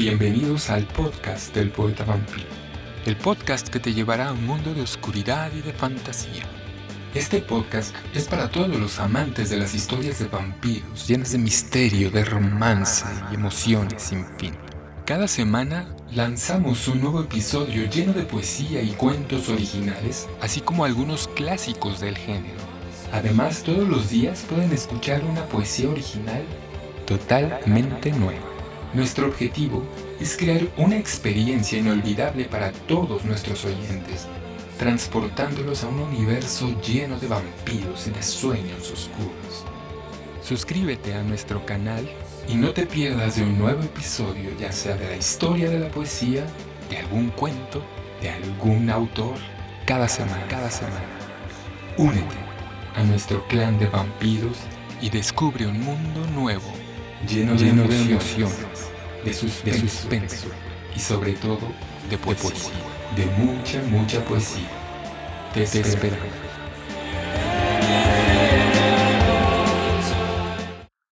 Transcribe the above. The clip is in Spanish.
Bienvenidos al podcast del poeta vampiro. El podcast que te llevará a un mundo de oscuridad y de fantasía. Este podcast es para todos los amantes de las historias de vampiros, llenas de misterio, de romance y emociones sin fin. Cada semana lanzamos un nuevo episodio lleno de poesía y cuentos originales, así como algunos clásicos del género. Además, todos los días pueden escuchar una poesía original totalmente nueva. Nuestro objetivo es crear una experiencia inolvidable para todos nuestros oyentes, transportándolos a un universo lleno de vampiros y de sueños oscuros. Suscríbete a nuestro canal y no te pierdas de un nuevo episodio, ya sea de la historia de la poesía, de algún cuento, de algún autor, cada semana, cada semana. Únete a nuestro clan de vampiros y descubre un mundo nuevo lleno, lleno de, emociones, de suspenso, de suspenso, y sobre todo de poesía, de, mucha, mucha poesía. Te, te esperamos.